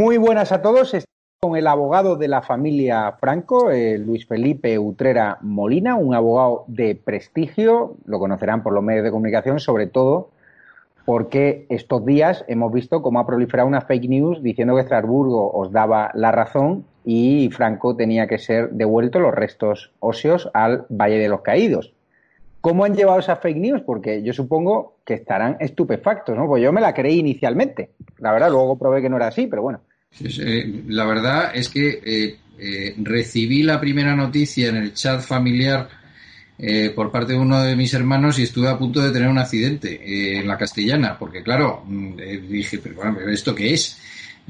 Muy buenas a todos con el abogado de la familia Franco, eh, Luis Felipe Utrera Molina, un abogado de prestigio, lo conocerán por los medios de comunicación, sobre todo porque estos días hemos visto cómo ha proliferado una fake news diciendo que Estrasburgo os daba la razón y Franco tenía que ser devuelto los restos óseos al Valle de los Caídos. ¿Cómo han llevado esas fake news? Porque yo supongo que estarán estupefactos, ¿no? Pues yo me la creí inicialmente. La verdad, luego probé que no era así, pero bueno. La verdad es que eh, eh, recibí la primera noticia en el chat familiar eh, por parte de uno de mis hermanos y estuve a punto de tener un accidente en la castellana, porque claro, mm, dije, pero bueno, ¿esto qué es?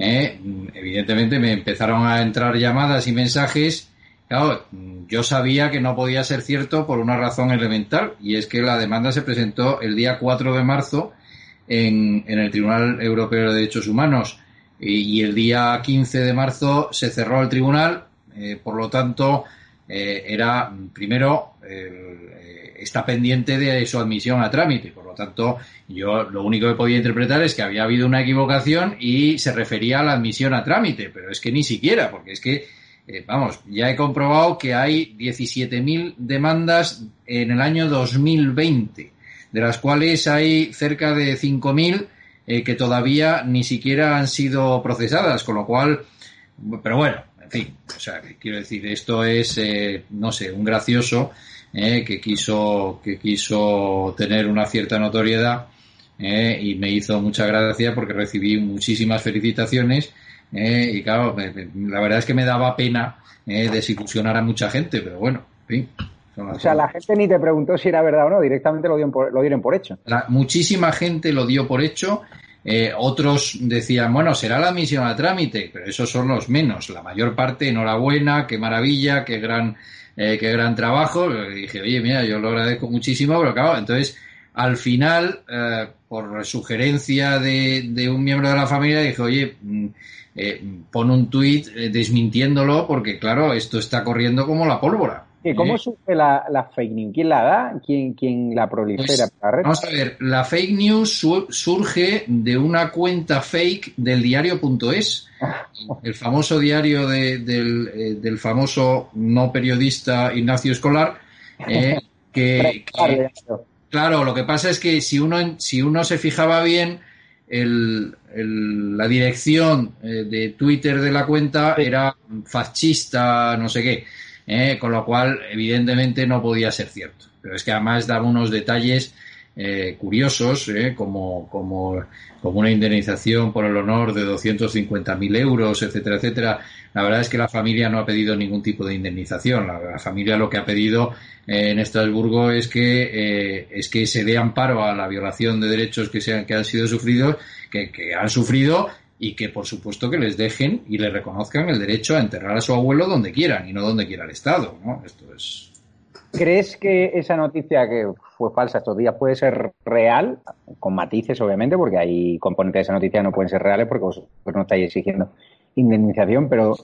evidentemente me empezaron a entrar llamadas y mensajes. Claro, yo sabía que no podía ser cierto por una razón elemental, y es que la demanda se presentó el día 4 de marzo en el Tribunal Europeo de Derechos Humanos y el día 15 de marzo se cerró el tribunal, eh, por lo tanto, eh, era primero eh, está pendiente de su admisión a trámite. Por lo tanto, yo lo único que podía interpretar es que había habido una equivocación y se refería a la admisión a trámite, pero es que ni siquiera, porque es que, vamos, ya he comprobado que hay 17.000 demandas en el año 2020, de las cuales hay cerca de 5.000 eh, que todavía ni siquiera han sido procesadas, con lo cual, pero bueno, en fin, o sea, quiero decir, esto es, eh, no sé, un gracioso eh, que quiso que quiso tener una cierta notoriedad y me hizo mucha gracia porque recibí muchísimas felicitaciones y claro, la verdad es que me daba pena desilusionar a mucha gente, pero bueno, en fin. O sea, la gente ni te preguntó si era verdad o no, directamente lo dieron por, lo dieron por hecho. muchísima gente lo dio por hecho. Eh, otros decían, bueno, será la admisión a trámite, pero esos son los menos. La mayor parte, enhorabuena, qué maravilla, qué gran, eh, qué gran trabajo. Y dije, oye, mira, yo lo agradezco muchísimo, pero claro, entonces, al final, eh, por sugerencia de, de, un miembro de la familia, dije, oye, mm, pon un tuit desmintiéndolo, porque claro, esto está corriendo como la pólvora. ¿Cómo surge la, fake news? ¿Quién la da? ¿Quién, quién la prolifera? Pues, vamos a ver, la fake news surge de una cuenta fake del diario.es, el famoso diario del, eh, del, famoso no periodista Ignacio Escolar, eh, que, claro, lo que pasa es que si uno, si uno se fijaba bien, el, la dirección eh, de Twitter de la cuenta era fascista, no sé qué. ¿Eh? con lo cual evidentemente no podía ser cierto. Pero es que además daba unos detalles eh, curiosos, ¿eh? como, como, como, una indemnización por el honor de 250.000 euros, etcétera, etcétera. La verdad es que la familia no ha pedido ningún tipo de indemnización. La, familia lo que ha pedido en Estrasburgo es que, es que se dé amparo a la violación de derechos que, sean, que han sido sufridos, que han sufrido y que por supuesto que les dejen y les reconozcan el derecho a enterrar a su abuelo donde quieran y no donde quiera el Estado, ¿no? Esto es... ¿Crees que esa noticia que fue falsa estos días puede ser real? Con matices, obviamente, porque hay componentes de esa noticia que no pueden ser reales porque vosotros no estáis exigiendo indemnización, pero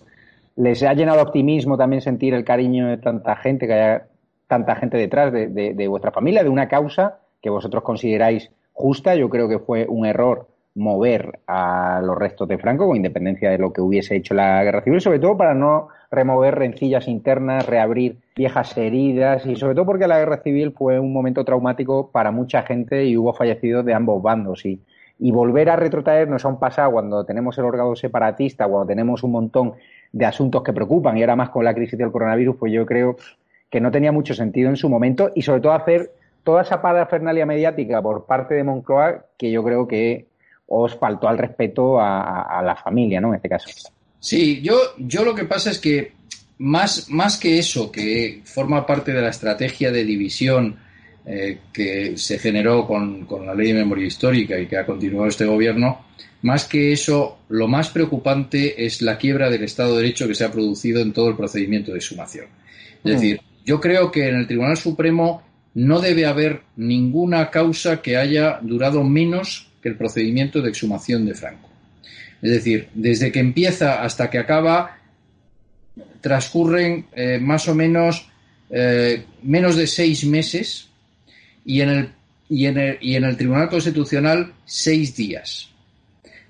¿les ha llenado optimismo también sentir el cariño de tanta gente, que haya tanta gente detrás de, de vuestra familia, de una causa que vosotros consideráis justa? Yo creo que fue un error mover a los restos de Franco, con independencia de lo que hubiese hecho la guerra civil, sobre todo para no remover rencillas internas, reabrir viejas heridas y sobre todo porque la guerra civil fue un momento traumático para mucha gente y hubo fallecidos de ambos bandos. Y, y volver a retrotraernos a un pasado cuando tenemos el órgano separatista, cuando tenemos un montón de asuntos que preocupan y ahora más con la crisis del coronavirus, pues yo creo que no tenía mucho sentido en su momento y sobre todo hacer toda esa parafernalia mediática por parte de Moncloa que yo creo que os faltó al respeto a, la familia, ¿no? En este caso. Sí, yo, yo lo que pasa es que más, más que eso, que forma parte de la estrategia de división eh, que se generó con, la ley de memoria histórica y que ha continuado este gobierno, más que eso, lo más preocupante es la quiebra del Estado de Derecho que se ha producido en todo el procedimiento de sumación. Es mm. decir, yo creo que en el Tribunal Supremo no debe haber ninguna causa que haya durado menos que el procedimiento de exhumación de Franco. Es decir, desde que empieza hasta que acaba, transcurren eh, más o menos eh, menos de seis meses y en, el, y, en el, y en el Tribunal Constitucional seis días.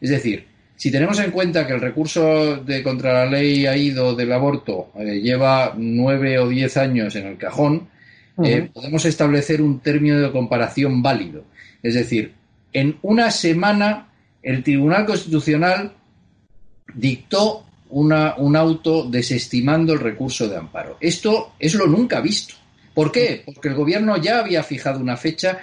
Es decir, si tenemos en cuenta que el recurso de contra la ley ha ido del aborto eh, lleva nueve o diez años en el cajón, podemos establecer un término de comparación válido. Es decir, en una semana el Tribunal Constitucional dictó un auto desestimando el recurso de amparo. Esto es lo nunca visto. ¿Por qué? Porque el gobierno ya había fijado una fecha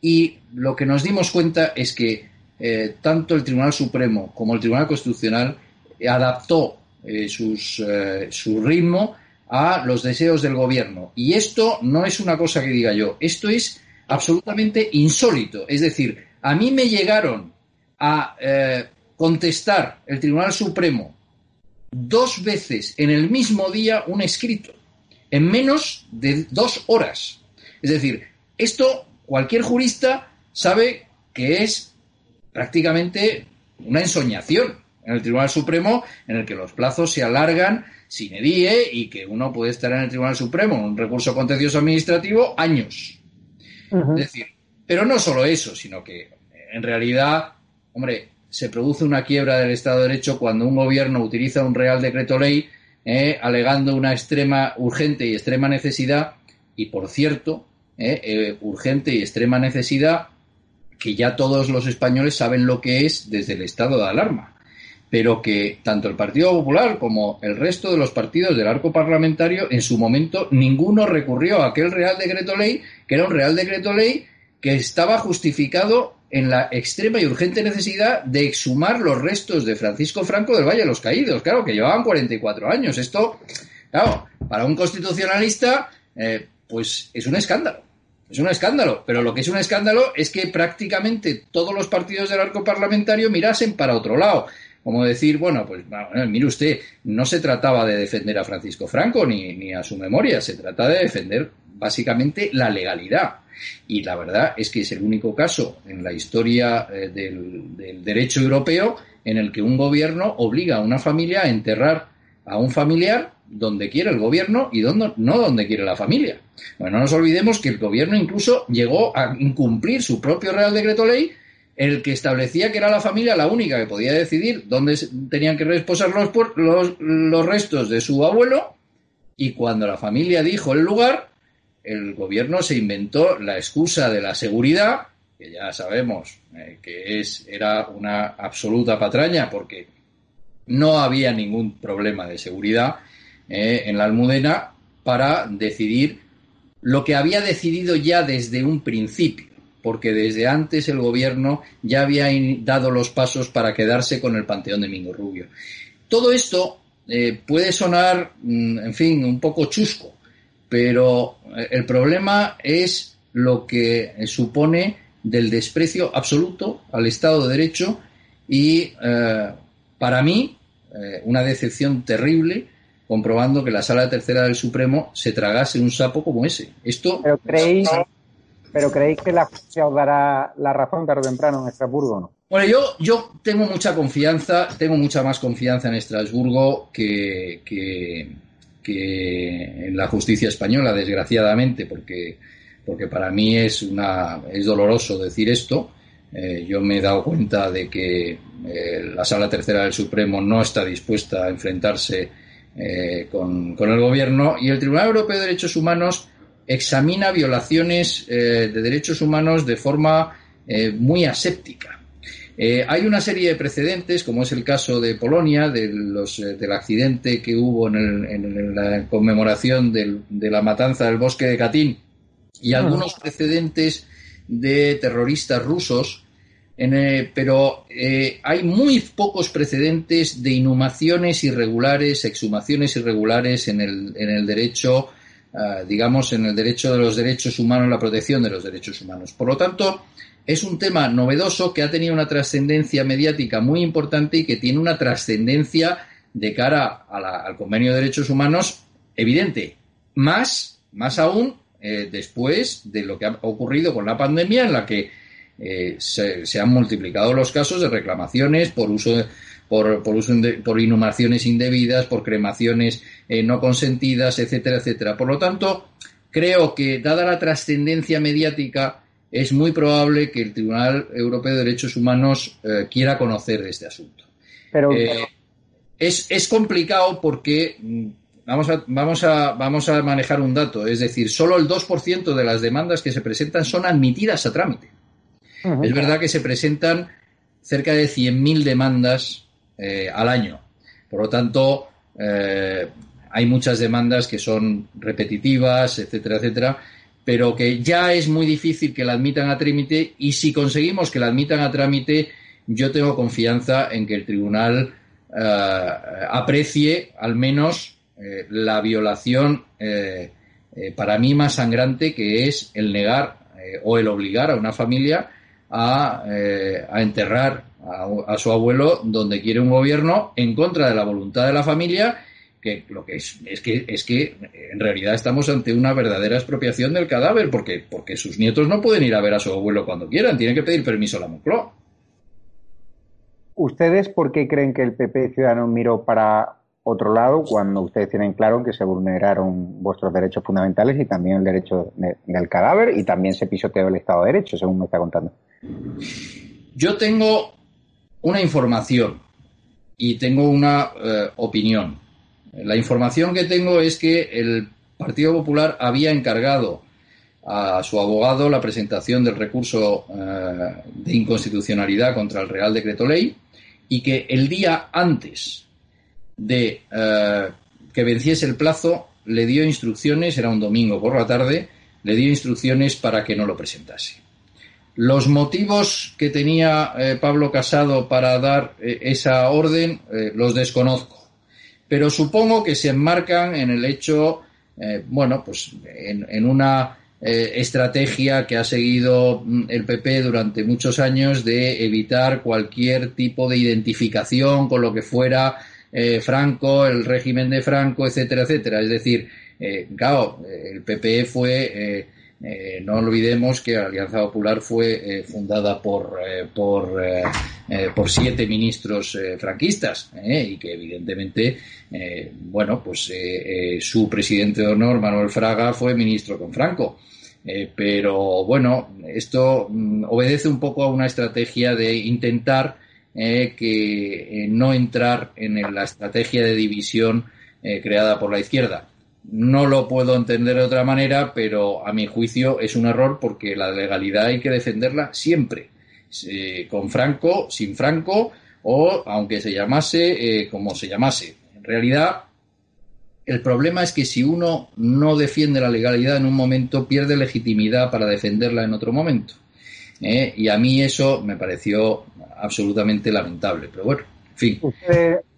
y lo que nos dimos cuenta es que eh, tanto el Tribunal Supremo como el Tribunal Constitucional adaptó eh, eh, su ritmo a los deseos del gobierno. Y esto no es una cosa que diga yo, esto es absolutamente insólito. Es decir, a mí me llegaron a contestar el Tribunal Supremo dos veces en el mismo día un escrito, en menos de dos horas. Es decir, esto cualquier jurista sabe que es prácticamente una ensoñación en el Tribunal Supremo en el que los plazos se alargan sin edie y que uno puede estar en el Tribunal Supremo en un recurso contencioso administrativo años. Es decir, pero no solo eso, sino que en realidad, hombre, se produce una quiebra del Estado de Derecho cuando un gobierno utiliza un Real Decreto Ley eh, alegando una extrema urgente y extrema necesidad y, por cierto, eh, eh, urgente y extrema necesidad que ya todos los españoles saben lo que es desde el estado de alarma, pero que tanto el Partido Popular como el resto de los partidos del arco parlamentario en su momento ninguno recurrió a aquel Real Decreto Ley, que era un Real Decreto Ley que estaba justificado en la extrema y urgente necesidad de exhumar los restos de Francisco Franco del Valle de los Caídos, claro, que llevaban 44 años. Esto, claro, para un constitucionalista, eh, pues es un escándalo. Es un escándalo, pero lo que es un escándalo es que prácticamente todos los partidos del arco parlamentario mirasen para otro lado. Como decir, bueno, pues mire usted, no se trataba de defender a Francisco Franco ni, ni a su memoria, se trata de defender básicamente la legalidad. Y la verdad es que es el único caso en la historia eh, del, derecho europeo en el que un gobierno obliga a una familia a enterrar a un familiar donde quiere el gobierno y donde, no donde quiere la familia. Bueno, no nos olvidemos que el gobierno incluso llegó a incumplir su propio Real Decreto Ley, el que establecía que era la familia la única que podía decidir dónde tenían que reposar los, los, los restos de su abuelo, y cuando la familia dijo el lugar, el gobierno se inventó la excusa de la seguridad, que ya sabemos eh, que es, era una absoluta patraña porque no había ningún problema de seguridad eh, en la almudena para decidir lo que había decidido ya desde un principio, porque desde antes el gobierno ya había dado los pasos para quedarse con el Panteón de Mingo Rubio. Todo esto eh, puede sonar, mm, en fin, un poco chusco, pero eh, el problema es lo que supone del desprecio absoluto al Estado de Derecho y eh, para mí eh, una decepción terrible comprobando que la Sala Tercera del Supremo se tragase un sapo como ese. Esto pero creéis, pero creéis que la justicia os dará la razón tarde o temprano en Estrasburgo, ¿no? Bueno, yo, yo tengo mucha confianza, tengo mucha más confianza en Estrasburgo que, que en la justicia española, desgraciadamente, porque, porque para mí es, una, es doloroso decir esto. Eh, yo me he dado cuenta de que eh, la Sala Tercera del Supremo no está dispuesta a enfrentarse eh, con, con, el Gobierno y el Tribunal Europeo de Derechos Humanos examina violaciones de derechos humanos de forma muy aséptica. Eh, hay una serie de precedentes, como es el caso de Polonia, de los, eh, del accidente que hubo en, la conmemoración de la matanza del bosque de Katyn, y algunos precedentes de terroristas rusos, eh, pero hay muy pocos precedentes de inhumaciones irregulares, exhumaciones irregulares en el, en el derecho, ah, digamos, en el derecho de los derechos humanos, la protección de los derechos humanos. Por lo tanto, es un tema novedoso que ha tenido una trascendencia mediática muy importante y que tiene una trascendencia de cara al convenio de derechos humanos evidente. Más, más aún eh, después de lo que ha ocurrido con la pandemia, en la que eh, se, han multiplicado los casos de reclamaciones por uso por, por, uso por inhumaciones indebidas, por cremaciones eh, no consentidas, etcétera, etcétera. Por lo tanto, creo que dada la trascendencia mediática es muy probable que el Tribunal Europeo de Derechos Humanos eh, quiera conocer de este asunto. Pero, eh, es, complicado porque mm, vamos a, vamos, a, vamos a manejar un dato, es decir, solo el 2% de las demandas que se presentan son admitidas a trámite. Es verdad que se presentan cerca de 100.000 demandas eh, al año. Por lo tanto, hay muchas demandas que son repetitivas, etcétera, etcétera, pero que ya es muy difícil que la admitan a trámite y si conseguimos que la admitan a trámite, yo tengo confianza en que el tribunal eh, aprecie al menos eh, la violación eh, para mí más sangrante que es el negar o el obligar a una familia a, enterrar a su abuelo donde quiere un gobierno en contra de la voluntad de la familia que lo que es, es que es que en realidad estamos ante una verdadera expropiación del cadáver porque porque sus nietos no pueden ir a ver a su abuelo cuando quieran, tienen que pedir permiso a la Moncloa. ¿Ustedes por qué creen que el PP Ciudadanos miró para otro lado cuando ustedes tienen claro que se vulneraron vuestros derechos fundamentales y también el derecho del cadáver y también se pisoteó el Estado de Derecho, según me está contando? Yo tengo una información y tengo una eh, opinión. La información que tengo es que el Partido Popular había encargado a su abogado la presentación del recurso eh, de inconstitucionalidad contra el Real Decreto Ley y que el día antes de eh, que venciese el plazo le dio instrucciones, era un domingo por la tarde, le dio instrucciones para que no lo presentase. Los motivos que tenía eh, Pablo Casado para dar esa orden los desconozco pero supongo que se enmarcan en el hecho, eh, bueno, pues en, una eh, estrategia que ha seguido mm, el PP durante muchos años de evitar cualquier tipo de identificación con lo que fuera eh, Franco, el régimen de Franco, etcétera, etcétera. Es decir, claro, el PP fue eh, no olvidemos que la Alianza Popular fue eh, fundada por, eh, por, por, siete ministros franquistas y que evidentemente, bueno, pues su presidente de honor, Manuel Fraga, fue ministro con Franco. pero bueno, esto mm, obedece un poco a una estrategia de intentar que no entrar en la estrategia de división creada por la izquierda. No lo puedo entender de otra manera, pero a mi juicio es un error porque la legalidad hay que defenderla siempre, con Franco, sin Franco o aunque se llamase eh, como se llamase. En realidad, el problema es que si uno no defiende la legalidad en un momento, pierde legitimidad para defenderla en otro momento. ¿eh? Y a mí eso me pareció absolutamente lamentable. Pero bueno, en fin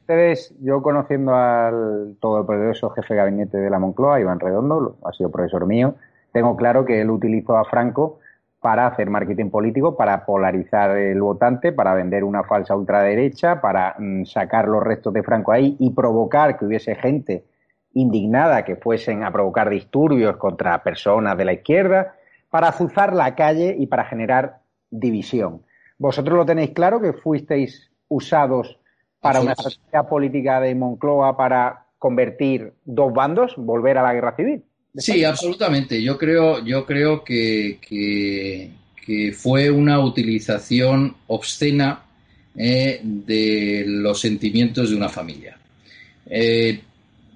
ustedes, yo conociendo al todopoderoso jefe de gabinete de la Moncloa, Iván Redondo, ha sido profesor mío, tengo claro que él utilizó a Franco para hacer marketing político, para polarizar el votante, para vender una falsa ultraderecha, para mm, sacar los restos de Franco ahí y provocar que hubiese gente indignada que fuesen a provocar disturbios contra personas de la izquierda, para azuzar la calle y para generar división. ¿Vosotros lo tenéis claro que fuisteis usados para una estrategia política de Moncloa para convertir dos bandos, volver a la guerra civil. Sí, absolutamente. Yo creo, yo creo que, que, fue una utilización obscena eh, de los sentimientos de una familia. Eh,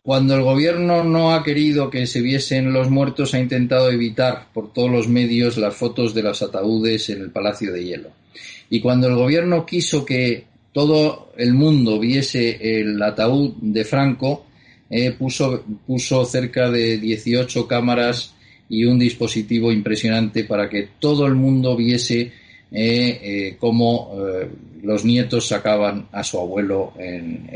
cuando el gobierno no ha querido que se viesen los muertos, ha intentado evitar por todos los medios las fotos de los ataúdes en el Palacio de Hielo. Y cuando el gobierno quiso que todo el mundo viese el ataúd de Franco, eh, puso, puso cerca de 18 cámaras y un dispositivo impresionante para que todo el mundo viese eh, eh, cómo los nietos sacaban a su abuelo en,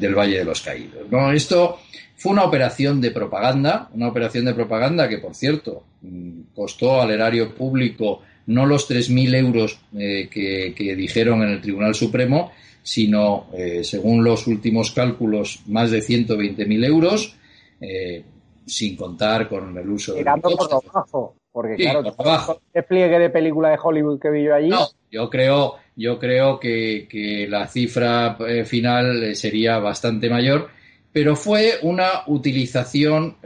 del Valle de los Caídos. ¿no? Esto fue una operación de propaganda, una operación de propaganda que, por cierto, mm, costó al erario público no los 3.000 euros que, que, dijeron en el Tribunal Supremo, sino, según los últimos cálculos, más de 120.000 euros, sin contar con el uso de... por porque claro, el despliegue de película de Hollywood que vi yo allí. No, yo creo, yo creo que, la cifra eh, final eh, sería bastante mayor, pero fue una utilización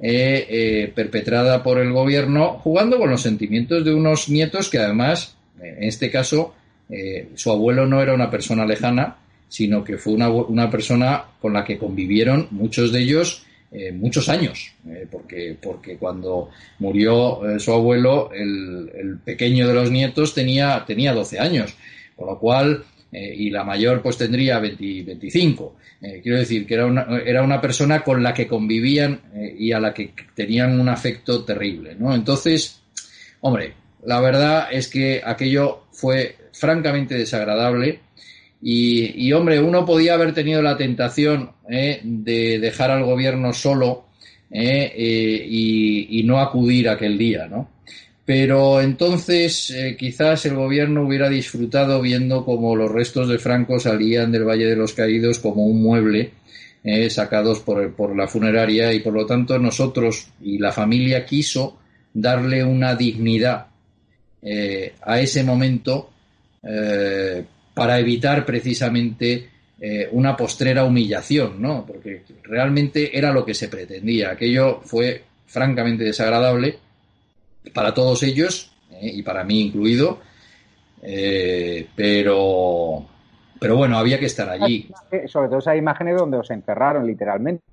eh, propagandística perpetrada por el gobierno, jugando con los sentimientos de unos nietos que además, en este caso, su abuelo no era una persona lejana, sino que fue una, una persona con la que convivieron muchos de ellos eh, muchos años, eh, porque, porque cuando murió eh, su abuelo, el, pequeño de los nietos tenía, tenía 12 años, con lo cual, y la mayor pues tendría 25. quiero decir que era una, era una persona con la que convivían y a la que tenían un afecto terrible, ¿no? Entonces, hombre, la verdad es que aquello fue francamente desagradable y, hombre, uno podía haber tenido la tentación eh, de dejar al gobierno solo eh, eh, y, no acudir aquel día, ¿no? Pero entonces quizás el gobierno hubiera disfrutado viendo como los restos de Franco salían del Valle de los Caídos como un mueble sacados por, por, la funeraria y por lo tanto nosotros y la familia quiso darle una dignidad a ese momento para evitar precisamente eh, una postrera humillación, ¿no? Porque realmente era lo que se pretendía. Aquello fue francamente desagradable para todos ellos eh, y para mí incluido, eh, pero, pero bueno, había que estar allí. Sobre todo esas imágenes donde os encerraron literalmente,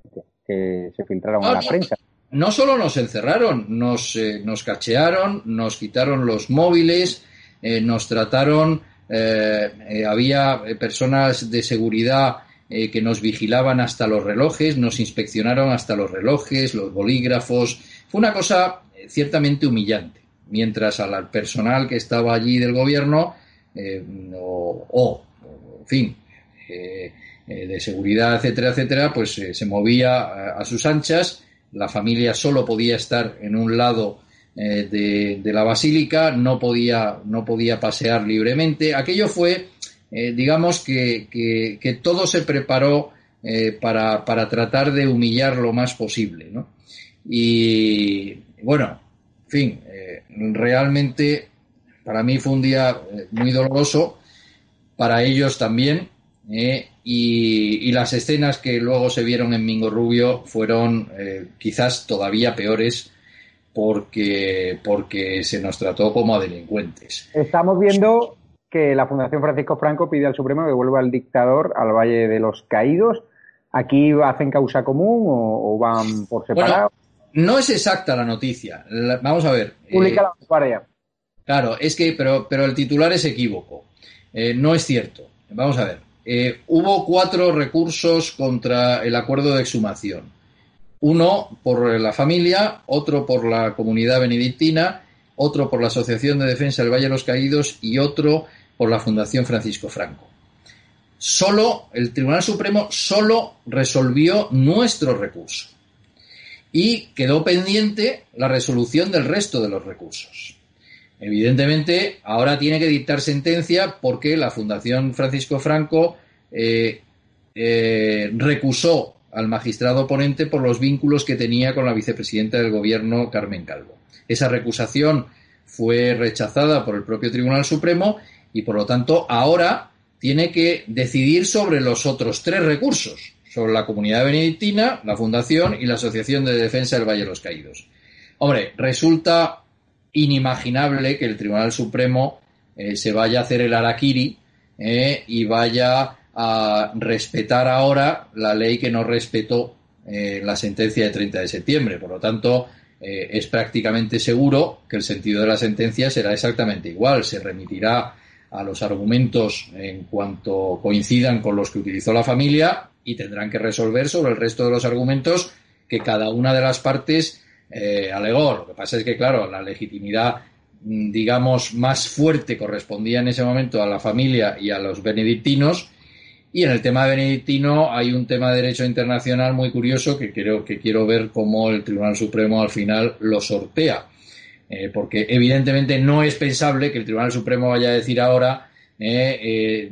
que se filtraron a la prensa. No solo nos encerraron, nos, nos cachearon, nos quitaron los móviles, nos trataron eh, eh, había eh, personas de seguridad que nos vigilaban hasta los relojes, nos inspeccionaron hasta los relojes, los bolígrafos. Fue una cosa ciertamente humillante. Mientras al personal que estaba allí del gobierno, o, en fin, de seguridad, etcétera, etcétera, pues se movía a sus anchas. La familia solo podía estar en un lado eh, de, la basílica, no podía, no podía pasear libremente. Aquello fue, eh, digamos, que, todo se preparó eh, para, para, tratar de humillar lo más posible. ¿no? Y bueno, en fin, realmente para mí fue un día muy doloroso, para ellos también. Y, y, las escenas que luego se vieron en Mingo Rubio fueron quizás todavía peores porque, porque se nos trató como a delincuentes. Estamos viendo que la Fundación Francisco Franco pide al Supremo que devuelva al dictador al Valle de los Caídos. ¿Aquí hacen causa común o, van por separado? No es exacta la noticia. vamos a ver. Publica eh, la Claro, es que, pero, pero el titular es equívoco. Eh, no es cierto. Vamos a ver. Eh, hubo cuatro recursos contra el acuerdo de exhumación uno por la familia, otro por la comunidad benedictina, otro por la Asociación de Defensa del Valle de los Caídos y otro por la Fundación Francisco Franco. Solo el Tribunal Supremo solo resolvió nuestro recurso y quedó pendiente la resolución del resto de los recursos. Evidentemente, ahora tiene que dictar sentencia porque la Fundación Francisco Franco eh, eh, recusó al magistrado ponente por los vínculos que tenía con la vicepresidenta del gobierno, Carmen Calvo. Esa recusación fue rechazada por el propio Tribunal Supremo y, por lo tanto, ahora tiene que decidir sobre los otros tres recursos, sobre la comunidad benedictina, la Fundación y la Asociación de Defensa del Valle de los Caídos. Hombre, resulta inimaginable que el Tribunal Supremo eh, se vaya a hacer el araquiri eh, y vaya a respetar ahora la ley que no respetó eh, la sentencia de 30 de septiembre. Por lo tanto, eh, es prácticamente seguro que el sentido de la sentencia será exactamente igual. Se remitirá a los argumentos en cuanto coincidan con los que utilizó la familia y tendrán que resolver sobre el resto de los argumentos que cada una de las partes eh, alegó. Lo que pasa es que, claro, la legitimidad, mm, digamos, más fuerte correspondía en ese momento a la familia y a los benedictinos. Y en el tema benedictino hay un tema de derecho internacional muy curioso que creo que quiero ver cómo el Tribunal Supremo al final lo sortea. Eh, porque evidentemente no es pensable que el Tribunal Supremo vaya a decir ahora, eh,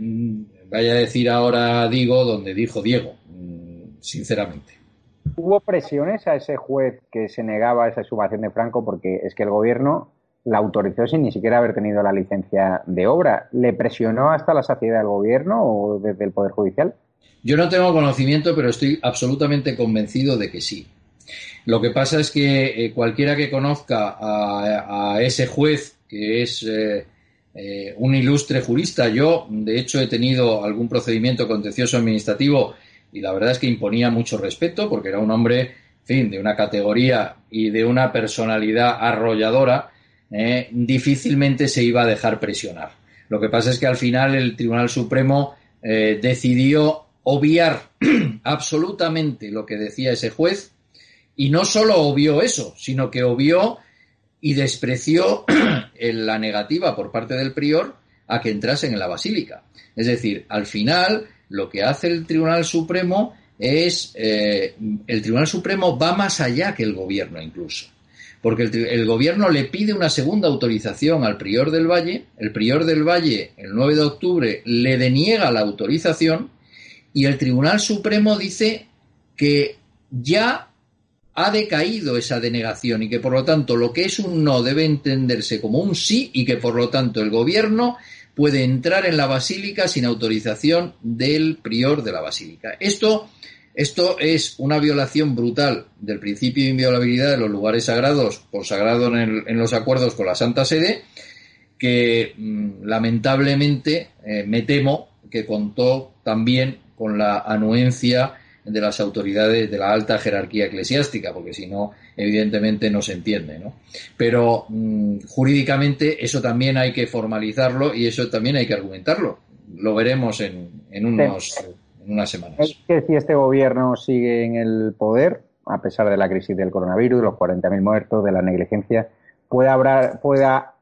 vaya a decir ahora digo donde dijo Diego, mm, sinceramente. ¿Hubo presiones a ese juez que se negaba a esa exhumación de Franco porque es que el gobierno la autorizó sin ni siquiera haber tenido la licencia de obra? ¿Le presionó hasta la saciedad del gobierno o desde el Poder Judicial? Yo no tengo conocimiento, pero estoy absolutamente convencido de que sí. Lo que pasa es que eh, cualquiera que conozca a, ese juez, que es eh, eh, un ilustre jurista, yo de hecho he tenido algún procedimiento contencioso administrativo y la verdad es que imponía mucho respeto porque era un hombre, fin, de una categoría y de una personalidad arrolladora, eh, difícilmente se iba a dejar presionar. Lo que pasa es que al final el Tribunal Supremo eh, decidió obviar absolutamente lo que decía ese juez y no solo obvió eso, sino que obvió y despreció la negativa por parte del prior a que entrasen en la basílica. Es decir, al final lo que hace el Tribunal Supremo es, eh, el Tribunal Supremo va más allá que el gobierno incluso, porque el, gobierno le pide una segunda autorización al prior del Valle, el prior del Valle el 9 de octubre le deniega la autorización y el Tribunal Supremo dice que ya ha decaído esa denegación y que por lo tanto lo que es un no debe entenderse como un sí y que por lo tanto el gobierno puede entrar en la basílica sin autorización del prior de la basílica. Esto, esto es una violación brutal del principio de inviolabilidad de los lugares sagrados, consagrado en, en los acuerdos con la Santa Sede, que mm, lamentablemente eh, me temo que contó también con la anuencia de las autoridades de la alta jerarquía eclesiástica, porque si no, evidentemente no se entiende. ¿no? Pero mm, jurídicamente eso también hay que formalizarlo y eso también hay que argumentarlo. Lo veremos en, en, unos, en unas semanas. Es que si este gobierno sigue en el poder, a pesar de la crisis del coronavirus, de los 40.000 muertos, de la negligencia, pueda, pueda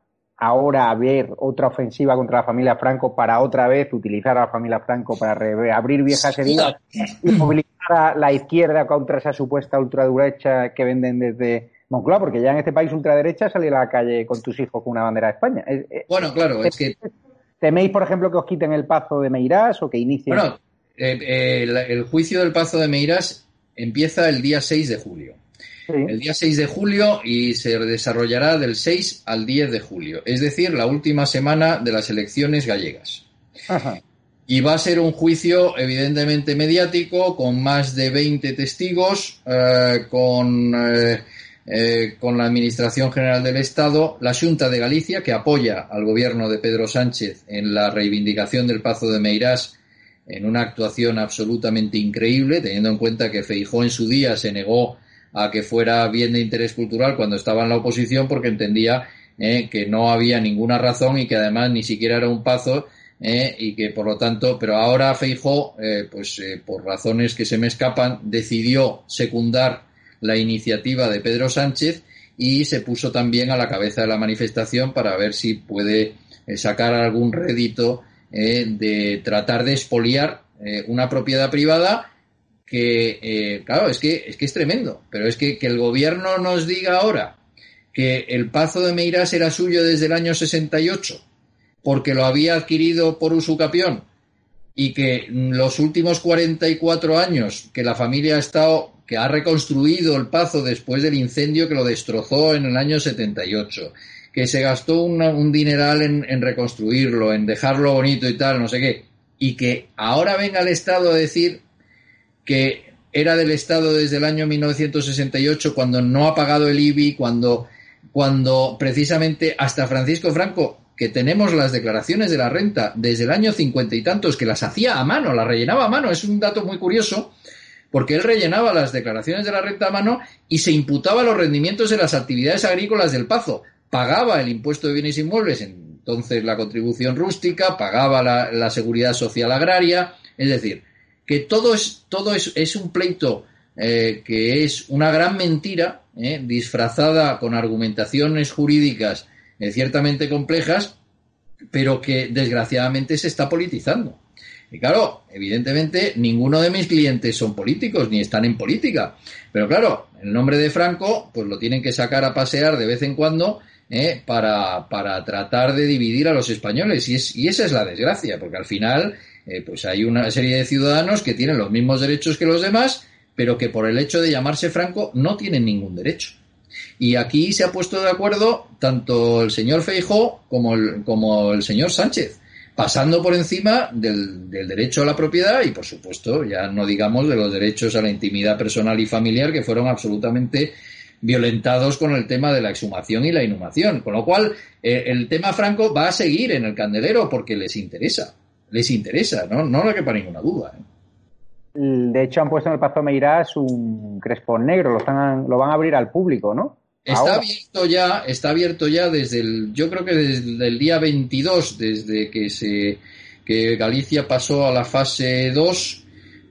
ahora haber otra ofensiva contra la familia Franco para otra vez utilizar a la familia Franco para abrir viejas heridas y movilizar a la izquierda contra esa supuesta ultraderecha que venden desde Moncloa, porque ya en este país ultraderecha salir a la calle con tus hijos con una bandera de España. Bueno, claro, es que... ¿Teméis, por ejemplo, que os quiten el pazo de Meirás o que inicien... Bueno, eh, eh, el, juicio del pazo de Meirás empieza el día 6 de julio el día 6 de julio y se desarrollará del 6 al 10 de julio, es decir, la última semana de las elecciones gallegas. Y va a ser un juicio evidentemente mediático, con más de 20 testigos, eh, con, eh, eh, con la Administración General del Estado, la Junta de Galicia, que apoya al gobierno de Pedro Sánchez en la reivindicación del Pazo de Meirás en una actuación absolutamente increíble, teniendo en cuenta que Feijó en su día se negó a que fuera bien de interés cultural cuando estaba en la oposición porque entendía eh, que no había ninguna razón y que además ni siquiera era un pazo eh, y que por lo tanto, pero ahora Feijó, eh, pues por razones que se me escapan, decidió secundar la iniciativa de Pedro Sánchez y se puso también a la cabeza de la manifestación para ver si puede sacar algún rédito de tratar de expoliar una propiedad privada que, eh, claro, es que, es que es tremendo, pero es que, que el gobierno nos diga ahora que el Pazo de Meirás era suyo desde el año 68, porque lo había adquirido por usucapión, y que los últimos 44 años que la familia ha estado, que ha reconstruido el Pazo después del incendio que lo destrozó en el año 78, que se gastó un dineral en, en reconstruirlo, en dejarlo bonito y tal, no sé qué, y que ahora venga el Estado a decir que era del Estado desde el año 1968, cuando no ha pagado el IBI, cuando, cuando precisamente hasta Francisco Franco que tenemos las declaraciones de la renta desde el año cincuenta y tantos, que las hacía a mano, las rellenaba a mano, es un dato muy curioso, porque él rellenaba las declaraciones de la renta a mano y se imputaba los rendimientos de las actividades agrícolas del Pazo. Pagaba el impuesto de bienes inmuebles, entonces la contribución rústica, pagaba la, seguridad social agraria, es decir, que todo es, todo es, un pleito eh, que es una gran mentira, eh, disfrazada con argumentaciones jurídicas eh, ciertamente complejas, pero que desgraciadamente se está politizando. Y claro, evidentemente ninguno de mis clientes son políticos ni están en política. Pero claro, el nombre de Franco, pues lo tienen que sacar a pasear de vez en cuando para, para, tratar de dividir a los españoles. Y, es, y esa es la desgracia, porque al final, eh, pues hay una serie de ciudadanos que tienen los mismos derechos que los demás, pero que por el hecho de llamarse Franco no tienen ningún derecho. Y aquí se ha puesto de acuerdo tanto el señor Feijó como el, como el señor Sánchez pasando por encima del, derecho a la propiedad y, por supuesto, ya no digamos de los derechos a la intimidad personal y familiar que fueron absolutamente violentados con el tema de la exhumación y la inhumación. Con lo cual, eh, el tema franco va a seguir en el candelero porque les interesa. Les interesa, no, no le quepa ninguna duda. ¿eh? De hecho, han puesto en el Pazo Meirás un crespón negro, lo, están, lo van a abrir al público, ¿no? Está abierto ya, está abierto ya desde el, yo creo que desde el día 22, desde que se, que Galicia pasó a la fase 2,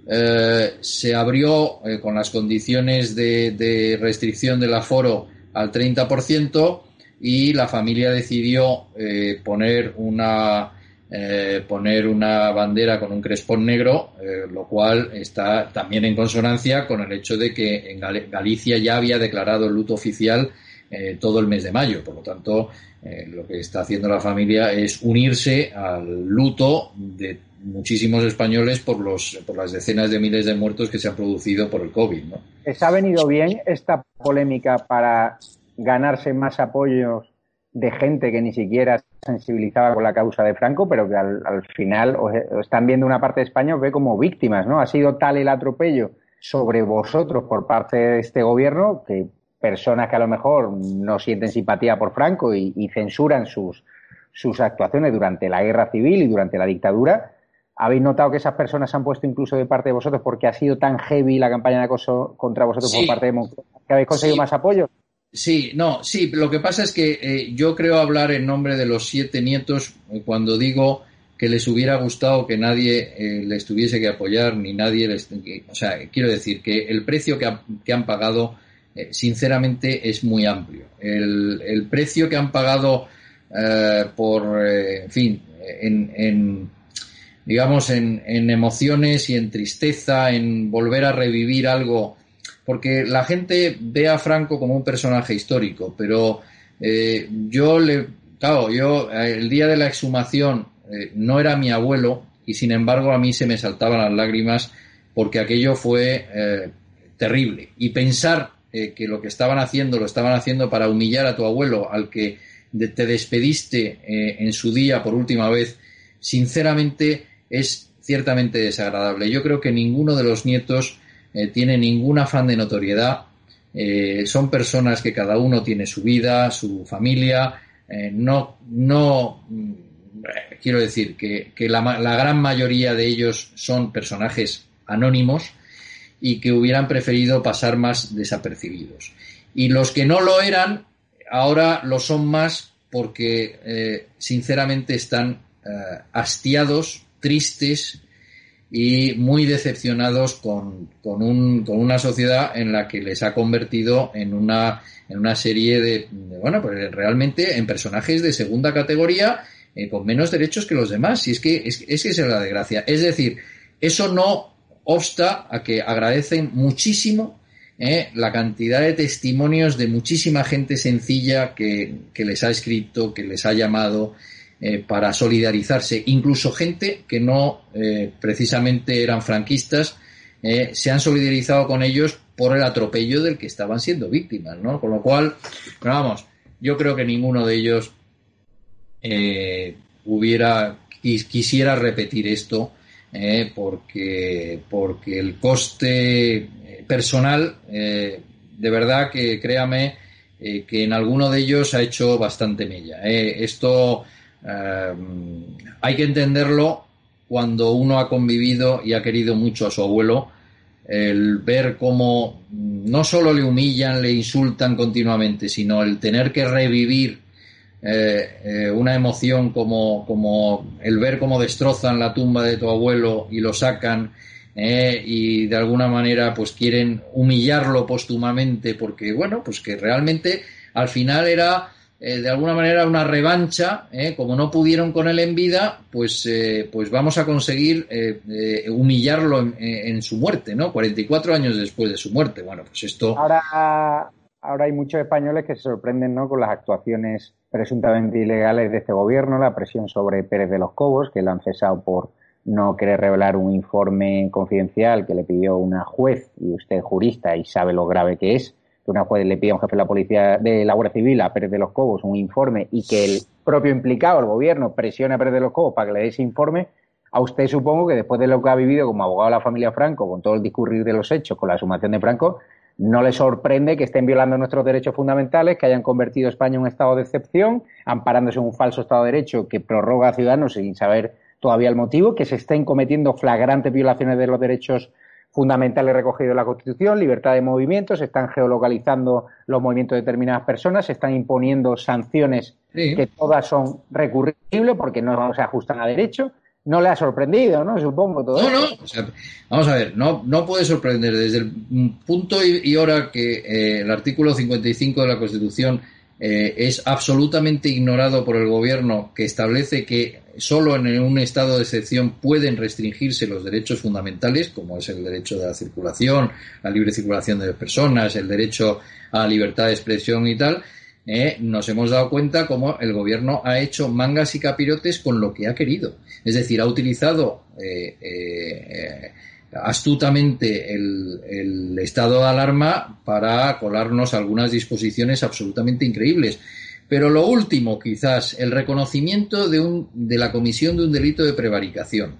eh, se abrió eh, con las condiciones de, de, restricción del aforo al 30% y la familia decidió eh, poner una eh, poner una bandera con un crespón negro, eh, lo cual está también en consonancia con el hecho de que en Galicia ya había declarado el luto oficial eh, todo el mes de mayo. Por lo tanto, lo que está haciendo la familia es unirse al luto de muchísimos españoles por, los, por las decenas de miles de muertos que se han producido por el COVID. ¿no? ¿Les ha venido bien esta polémica para ganarse más apoyos de gente que ni siquiera sensibilizaba con la causa de Franco, pero que al, final os, están viendo una parte de España os ve como víctimas, ¿no? Ha sido tal el atropello sobre vosotros por parte de este gobierno que personas que a lo mejor no sienten simpatía por Franco y, censuran sus, sus actuaciones durante la guerra civil y durante la dictadura, ¿habéis notado que esas personas se han puesto incluso de parte de vosotros porque ha sido tan heavy la campaña de acoso contra vosotros por parte de que habéis conseguido más apoyo? Sí, no, sí, lo que pasa es que eh, yo creo hablar en nombre de los siete nietos eh, cuando digo que les hubiera gustado que nadie eh, les tuviese que apoyar, ni nadie les... o sea, quiero decir que el precio que, han pagado, sinceramente, es muy amplio. El, precio que han pagado por, en fin, en, en digamos, en, en emociones y en tristeza, en volver a revivir algo porque la gente ve a Franco como un personaje histórico, pero eh, yo le, claro, yo eh, el día de la exhumación eh, no era mi abuelo y sin embargo a mí se me saltaban las lágrimas porque aquello fue terrible. Y pensar que lo que estaban haciendo lo estaban haciendo para humillar a tu abuelo, al que te despediste en su día por última vez, sinceramente es ciertamente desagradable. Yo creo que ninguno de los nietos eh, tiene ningún afán de notoriedad. Eh, son personas que cada uno tiene su vida, su familia. Eh, no, no mm, quiero decir que, la, gran mayoría de ellos son personajes anónimos y que hubieran preferido pasar más desapercibidos. Y los que no lo eran, ahora lo son más porque sinceramente están hastiados, tristes, y muy decepcionados con, con, un, con, una sociedad en la que les ha convertido en una, en una serie de, bueno, pues realmente en personajes de segunda categoría eh, con menos derechos que los demás. Y es que es, es que es la desgracia. Es decir, eso no obsta a que agradecen muchísimo eh, la cantidad de testimonios de muchísima gente sencilla que, que les ha escrito, que les ha llamado, eh, para solidarizarse. Incluso gente que no eh, precisamente eran franquistas eh, se han solidarizado con ellos por el atropello del que estaban siendo víctimas, ¿no? Con lo cual, vamos, yo creo que ninguno de ellos hubiera quisiera repetir esto porque porque el coste personal de verdad que créame que en alguno de ellos ha hecho bastante mella. esto hay que entenderlo cuando uno ha convivido y ha querido mucho a su abuelo, el ver cómo no solo le humillan, le insultan continuamente, sino el tener que revivir eh, eh, una emoción como, como el ver cómo destrozan la tumba de tu abuelo y lo sacan eh, y de alguna manera pues quieren humillarlo póstumamente porque bueno pues que realmente al final era de alguna manera una revancha como no pudieron con él en vida pues pues vamos a conseguir humillarlo en, en, su muerte no 44 años después de su muerte. Bueno pues esto ahora ahora hay muchos españoles que se sorprenden ¿no? con las actuaciones presuntamente ilegales de este gobierno, la presión sobre Pérez de los Cobos, que lo han cesado por no querer revelar un informe confidencial que le pidió una juez, y usted jurista y sabe lo grave que es, que una juez le pide a un jefe de la policía de la Guardia Civil a Pérez de los Cobos un informe y que el propio implicado, el gobierno, presione a Pérez de los Cobos para que le dé ese informe, a usted supongo que después de lo que ha vivido como abogado de la familia Franco, con todo el discurrir de los hechos, con la sumación de Franco, no le sorprende que estén violando nuestros derechos fundamentales, que hayan convertido España en un estado de excepción, amparándose en un falso estado de derecho que prorroga a ciudadanos sin saber todavía el motivo, que se estén cometiendo flagrantes violaciones de los derechos fundamentales recogidos en la Constitución, libertad de movimiento, se están geolocalizando los movimientos de determinadas personas, se están imponiendo sanciones que todas son recurribles porque no se ajustan a derecho no le ha sorprendido, ¿no? Supongo todo. No, no. vamos a ver, no, no puede sorprender desde el punto y, hora que eh, el artículo 55 de la Constitución eh, es absolutamente ignorado por el gobierno que establece que solo en un estado de excepción pueden restringirse los derechos fundamentales, como es el derecho de la circulación, la libre circulación de personas, el derecho a la libertad de expresión y tal. Eh, nos hemos dado cuenta cómo el gobierno ha hecho mangas y capirotes con lo que ha querido. Es decir, ha utilizado eh, eh, astutamente el, estado de alarma para colarnos algunas disposiciones absolutamente increíbles. Pero lo último, quizás, el reconocimiento de, un, de la comisión de un delito de prevaricación.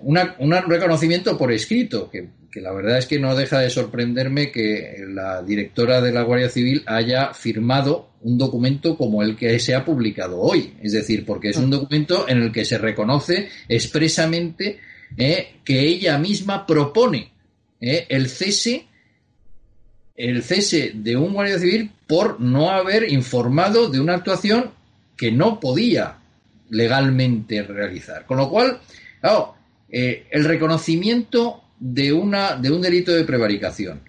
un reconocimiento por escrito, que que la verdad es que no deja de sorprenderme que la directora de la Guardia Civil haya firmado un documento como el que se ha publicado hoy. Es decir, porque es un documento en el que se reconoce expresamente eh, que ella misma propone eh, el cese el cese de un guardia civil por no haber informado de una actuación que no podía legalmente realizar. Con lo cual, eh, el reconocimiento de, una, de un delito de prevaricación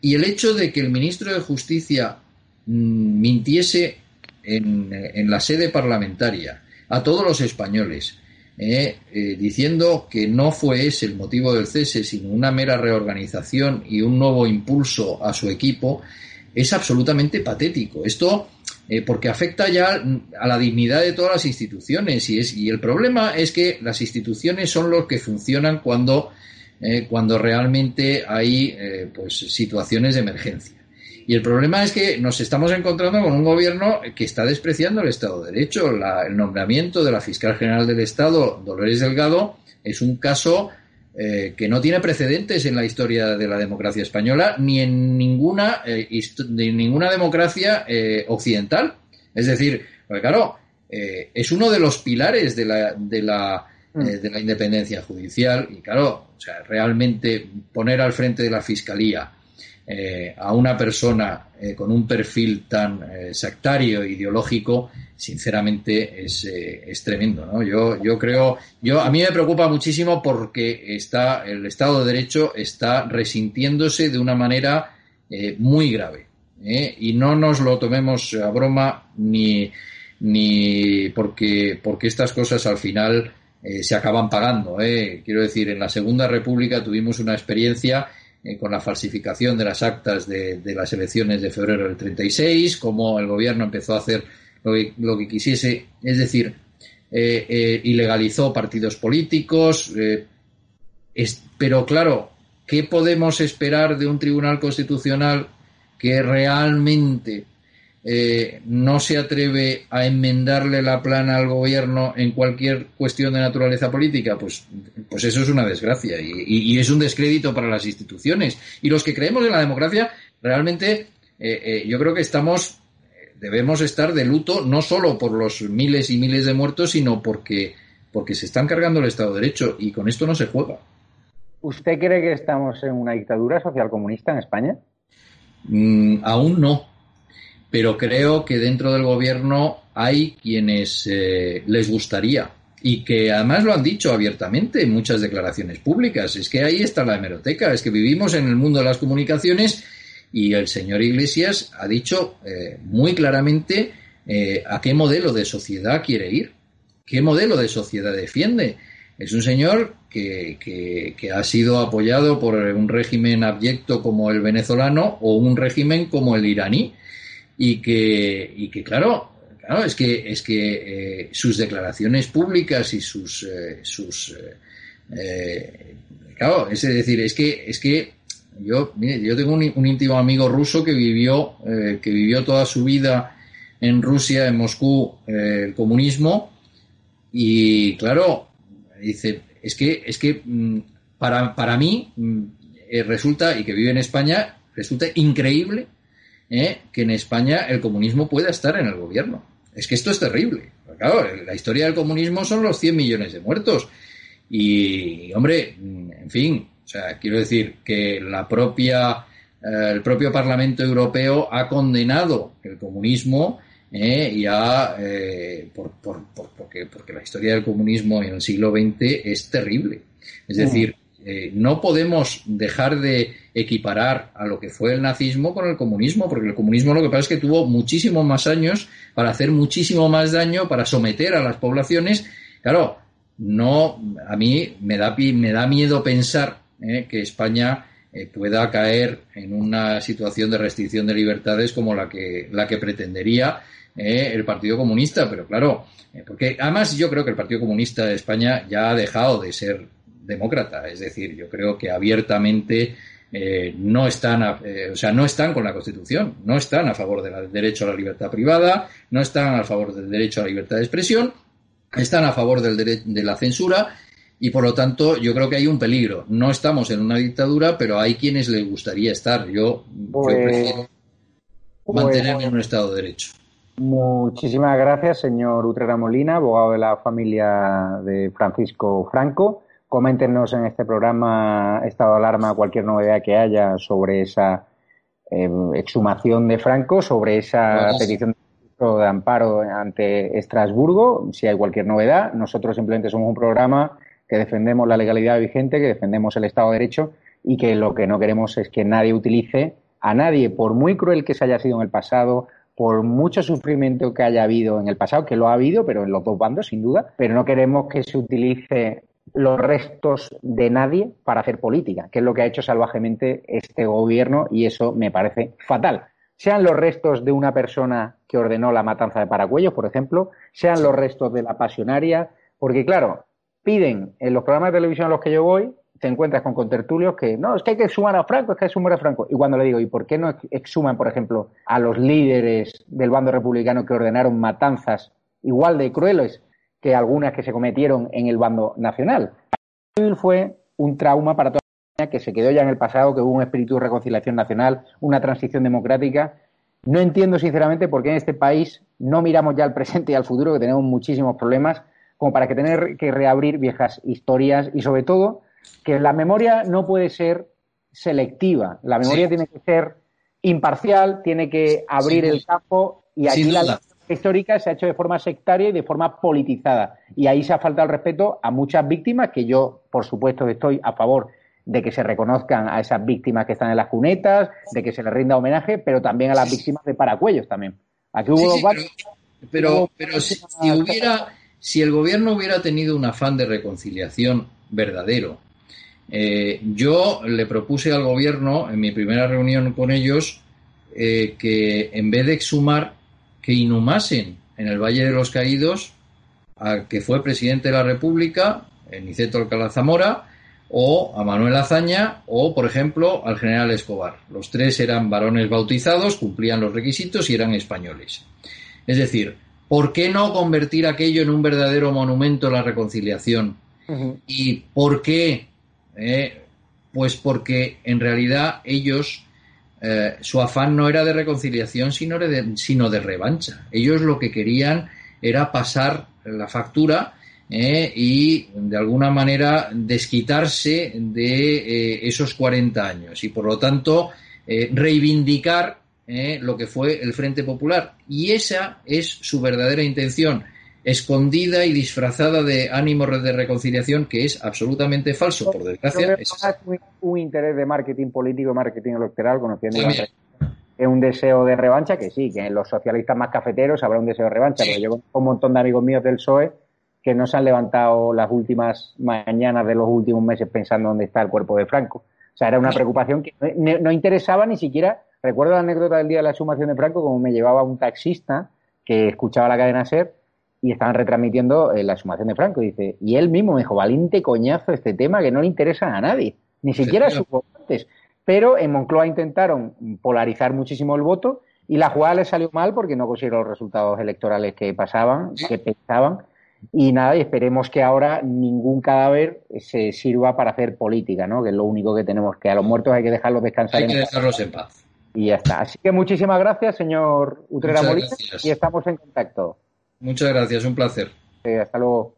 y el hecho de que el ministro de Justicia mm, mintiese en, en, la sede parlamentaria a todos los españoles, eh, eh, diciendo que no fue ese el motivo del cese, sino una mera reorganización y un nuevo impulso a su equipo, es absolutamente patético. Esto eh, porque afecta ya a la dignidad de todas las instituciones y, es, y el problema es que las instituciones son los que funcionan cuando eh, cuando realmente hay pues situaciones de emergencia. Y el problema es que nos estamos encontrando con un gobierno que está despreciando el Estado de Derecho. el nombramiento de la fiscal general del Estado, Dolores Delgado, es un caso eh, que no tiene precedentes en la historia de la democracia española ni en ninguna, de ninguna democracia occidental. Es decir, claro, es uno de los pilares de la, de la Mm. Eh, de la independencia judicial y claro, o sea, realmente poner al frente de la fiscalía eh, a una persona eh, con un perfil tan sectario e ideológico, sinceramente es, es tremendo, ¿no? Yo, yo creo, yo a mí me preocupa muchísimo porque está el Estado de Derecho está resintiéndose de una manera muy grave y no nos lo tomemos a broma ni ni porque porque estas cosas al final eh, se acaban pagando. ¿eh? Quiero decir, en la Segunda República tuvimos una experiencia eh, con la falsificación de las actas de, las elecciones de febrero del 36, como el gobierno empezó a hacer lo que, quisiese, es decir, ilegalizó partidos políticos. pero claro, ¿qué podemos esperar de un tribunal constitucional que realmente eh, no se atreve a enmendarle la plana al gobierno en cualquier cuestión de naturaleza política, pues, pues eso es una desgracia y, es un descrédito para las instituciones. Y los que creemos en la democracia, realmente eh, eh, yo creo que estamos debemos estar de luto no solo por los miles y miles de muertos, sino porque, porque se están cargando el Estado de Derecho y con esto no se juega. ¿Usted cree que estamos en una dictadura social comunista en España? Mm, aún no, pero creo que dentro del gobierno hay quienes eh, les gustaría y que además lo han dicho abiertamente en muchas declaraciones públicas. Es que ahí está la hemeroteca, es que vivimos en el mundo de las comunicaciones y el señor Iglesias ha dicho eh, muy claramente eh, a qué modelo de sociedad quiere ir, qué modelo de sociedad defiende. Es un señor que, que, ha sido apoyado por un régimen abyecto como el venezolano o un régimen como el iraní y que, y que claro, Claro, es que, es que eh, sus declaraciones públicas y sus. Eh, sus eh, claro, es decir, es que, es que yo, yo tengo un, íntimo amigo ruso que vivió, que vivió toda su vida en Rusia, en Moscú, el comunismo, y claro, dice, es que, es que mm, para, para mí mm, resulta, y que vive en España, resulta increíble que en España el comunismo pueda estar en el gobierno. Es que esto es terrible. Claro, la historia del comunismo son los 100 millones de muertos. Y, hombre, en fin, o sea, quiero decir que la propia, eh, el propio Parlamento Europeo ha condenado el comunismo eh, y ha, eh, por, porque, porque la historia del comunismo en el siglo XX es terrible. Es decir, eh, no podemos dejar de equiparar a lo que fue el nazismo con el comunismo, porque el comunismo lo que pasa es que tuvo muchísimos más años para hacer muchísimo más daño, para someter a las poblaciones. Claro, no, a mí me da, me da miedo pensar eh, que España eh, pueda caer en una situación de restricción de libertades como la que, la que pretendería el Partido Comunista, pero claro, porque además yo creo que el Partido Comunista de España ya ha dejado de ser demócrata. Es decir, yo creo que abiertamente eh, no están, eh, o sea, no están con la Constitución, no están a favor del derecho a la libertad privada, no están a favor del derecho a la libertad de expresión, están a favor del de la censura y por lo tanto yo creo que hay un peligro. No estamos en una dictadura, pero hay quienes les gustaría estar. Yo, pues, prefiero pues, mantenerme en un Estado de Derecho. Muchísimas gracias, señor Utrera Molina, abogado de la familia de Francisco Franco. Coméntenos en este programa estado de alarma cualquier novedad que haya sobre esa eh, exhumación de Franco, sobre esa petición de amparo ante Estrasburgo, si hay cualquier novedad. Nosotros simplemente somos un programa que defendemos la legalidad vigente, que defendemos el Estado de Derecho y que lo que no queremos es que nadie utilice a nadie, por muy cruel que se haya sido en el pasado, por mucho sufrimiento que haya habido en el pasado, que lo ha habido, pero en los dos bandos, sin duda, pero no queremos que se utilice los restos de nadie para hacer política, que es lo que ha hecho salvajemente este gobierno y eso me parece fatal. Sean los restos de una persona que ordenó la matanza de Paracuellos, por ejemplo, sean los restos de la pasionaria, porque claro, piden en los programas de televisión a los que yo voy, te encuentras con contertulios que no, es que hay que exhumar a Franco, es que hay que exhumar a Franco. Y cuando le digo, ¿y por qué no exhuman, por ejemplo, a los líderes del bando republicano que ordenaron matanzas igual de crueles que algunas que se cometieron en el bando nacional. Fue un trauma para toda la que se quedó ya en el pasado, que hubo un espíritu de reconciliación nacional, una transición democrática. No entiendo sinceramente por qué en este país no miramos ya al presente y al futuro, que tenemos muchísimos problemas, como para que tener que reabrir viejas historias y sobre todo que la memoria no puede ser selectiva, la memoria tiene que ser imparcial, tiene que abrir el campo y aquí la histórica se ha hecho de forma sectaria y de forma politizada. Y ahí se ha faltado el respeto a muchas víctimas, que yo, por supuesto, estoy a favor de que se reconozcan a esas víctimas que están en las cunetas, de que se les rinda homenaje, pero también a las víctimas de Paracuellos también. Aquí hubo pero, pero, si, hubiera, si el gobierno hubiera tenido un afán de reconciliación verdadero, eh, yo le propuse al gobierno en mi primera reunión con ellos eh, que en vez de exhumar que inhumasen en el Valle de los Caídos al que fue presidente de la República, Niceto Alcalá Zamora, o a Manuel Azaña, o, por ejemplo, al general Escobar. Los tres eran varones bautizados, cumplían los requisitos y eran españoles. Es decir, ¿por qué no convertir aquello en un verdadero monumento a la reconciliación? ¿Y por qué? Eh, pues porque en realidad ellos eh, su afán no era de reconciliación, sino de, revancha. Ellos lo que querían era pasar la factura eh, y de alguna manera desquitarse de eh, esos 40 años y por lo tanto reivindicar lo que fue el Frente Popular. Y esa es su verdadera intención escondida y disfrazada de ánimo de reconciliación que es absolutamente falso, por desgracia. Es un, interés de marketing político, marketing electoral, conociendo es un deseo de revancha, que sí, que en los socialistas más cafeteros habrá un deseo de revancha, pero yo conozco un montón de amigos míos del PSOE que no se han levantado las últimas mañanas de los últimos meses pensando dónde está el cuerpo de Franco. O sea, era una preocupación que no, no interesaba ni siquiera. Recuerdo la anécdota del día de la sumación de Franco, como me llevaba un taxista que escuchaba la cadena SER y estaban retransmitiendo eh, la sumación de Franco. Y dice, y él mismo me dijo, valiente coñazo este tema que no le interesa a nadie, ni siquiera a sus votantes. Pero en Moncloa intentaron polarizar muchísimo el voto y la jugada les salió mal porque no consiguieron los resultados electorales que pasaban, que pensaban. Y nada, y esperemos que ahora ningún cadáver se sirva para hacer política, ¿no? Que es lo único que tenemos, que a los muertos hay que dejarlos descansar. Hay que dejarlos en paz. Y ya está. Así que muchísimas gracias, señor Utrera Molina, y estamos en contacto. Muchas gracias, un placer. hasta luego.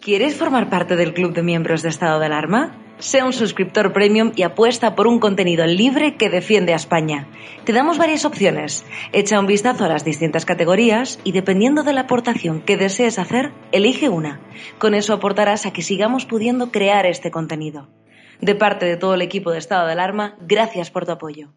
¿Quieres formar parte del club de miembros de estado de alarma? Sea un suscriptor premium y apuesta por un contenido libre que defiende a España. Te damos varias opciones. Echa un vistazo a las distintas categorías y dependiendo de la aportación que desees hacer, elige una. Con eso aportarás a que sigamos pudiendo crear este contenido. De parte de todo el equipo de Estado de Alarma, gracias por tu apoyo.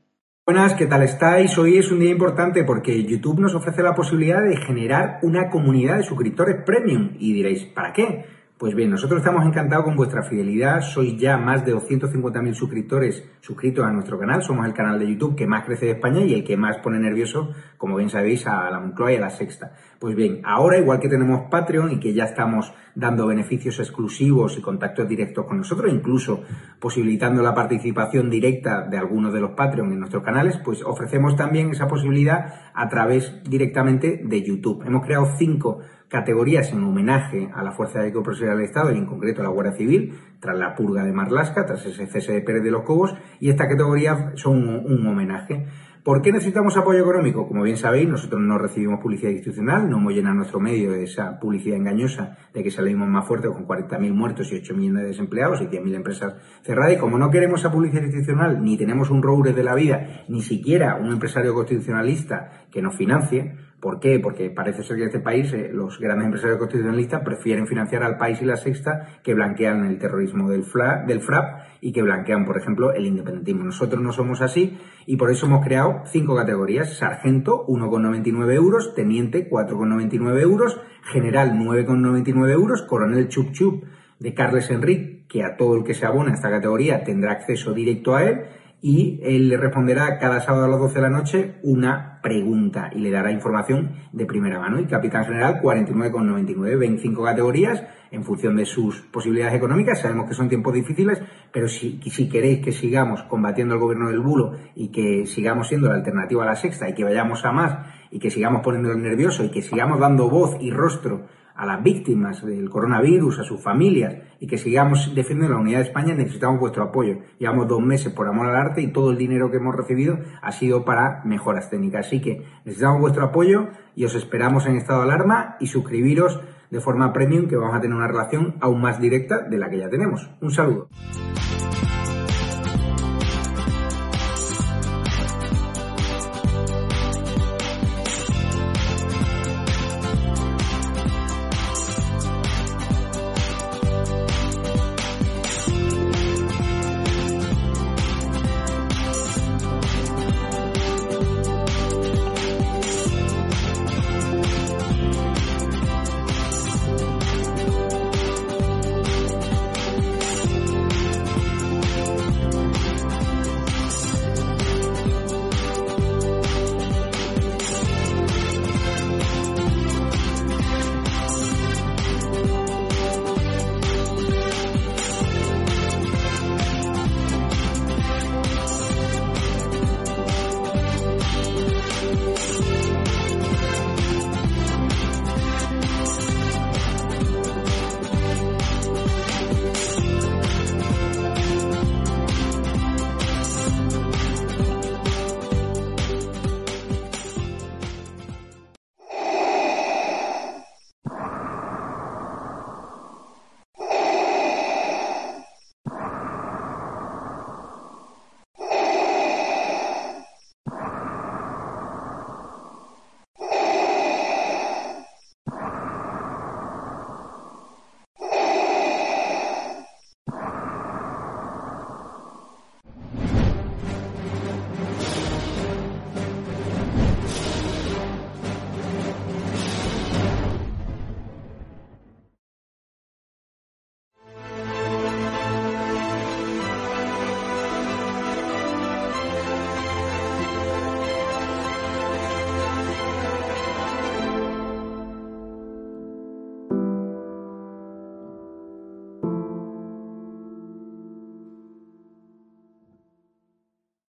Buenas, ¿qué tal estáis? Hoy es un día importante porque YouTube nos ofrece la posibilidad de generar una comunidad de suscriptores premium. Y diréis, ¿para qué? Pues bien, nosotros estamos encantados con vuestra fidelidad. Sois ya más de 250.000 suscriptores suscritos a nuestro canal. Somos el canal de YouTube que más crece de España y el que más pone nervioso, como bien sabéis, a la Moncloa y a la Sexta. Pues bien, ahora igual que tenemos Patreon y que ya estamos dando beneficios exclusivos y contactos directos con nosotros, incluso posibilitando la participación directa de algunos de los Patreon en nuestros canales, pues ofrecemos también esa posibilidad a través directamente de YouTube. Hemos creado cinco categorías en homenaje a la Fuerza de Profesional del Estado y en concreto a la Guardia Civil, tras la purga de Marlasca, tras ese cese de Pérez de los Cobos, y esta categoría son un, homenaje. ¿Por qué necesitamos apoyo económico? Como bien sabéis, nosotros no recibimos publicidad institucional, no hemos llenado nuestro medio de esa publicidad engañosa de que salimos más fuertes con 40.000 muertos y 8 millones de desempleados y 10.000 empresas cerradas. Y como no queremos esa publicidad institucional, ni tenemos un roure de la vida, ni siquiera un empresario constitucionalista que nos financie, ¿Por qué? Porque parece ser que en este país eh, los grandes empresarios constitucionalistas prefieren financiar al país y la sexta que blanquean el terrorismo del, del FRAP y que blanquean, por ejemplo, el independentismo. Nosotros no somos así y por eso hemos creado cinco categorías. Sargento, 1,99 euros. Teniente, 4,99 euros. General, 9,99 euros. Coronel Chup Chup de Carles Enrique, que a todo el que se abona a esta categoría tendrá acceso directo a él y él le responderá cada sábado a las 12 de la noche una pregunta y le dará información de primera mano. Y Capitán General 49,99, 25 categorías en función de sus posibilidades económicas. Sabemos que son tiempos difíciles, pero si, si queréis que sigamos combatiendo el gobierno del bulo y que sigamos siendo la alternativa a la sexta y que vayamos a más y que sigamos poniéndolo nervioso y que sigamos dando voz y rostro a las víctimas del coronavirus, a sus familias y que sigamos defendiendo la unidad de España, necesitamos vuestro apoyo. Llevamos dos meses por amor al arte y todo el dinero que hemos recibido ha sido para mejoras técnicas. Así que necesitamos vuestro apoyo y os esperamos en estado de alarma y suscribiros de forma premium que vamos a tener una relación aún más directa de la que ya tenemos. Un saludo.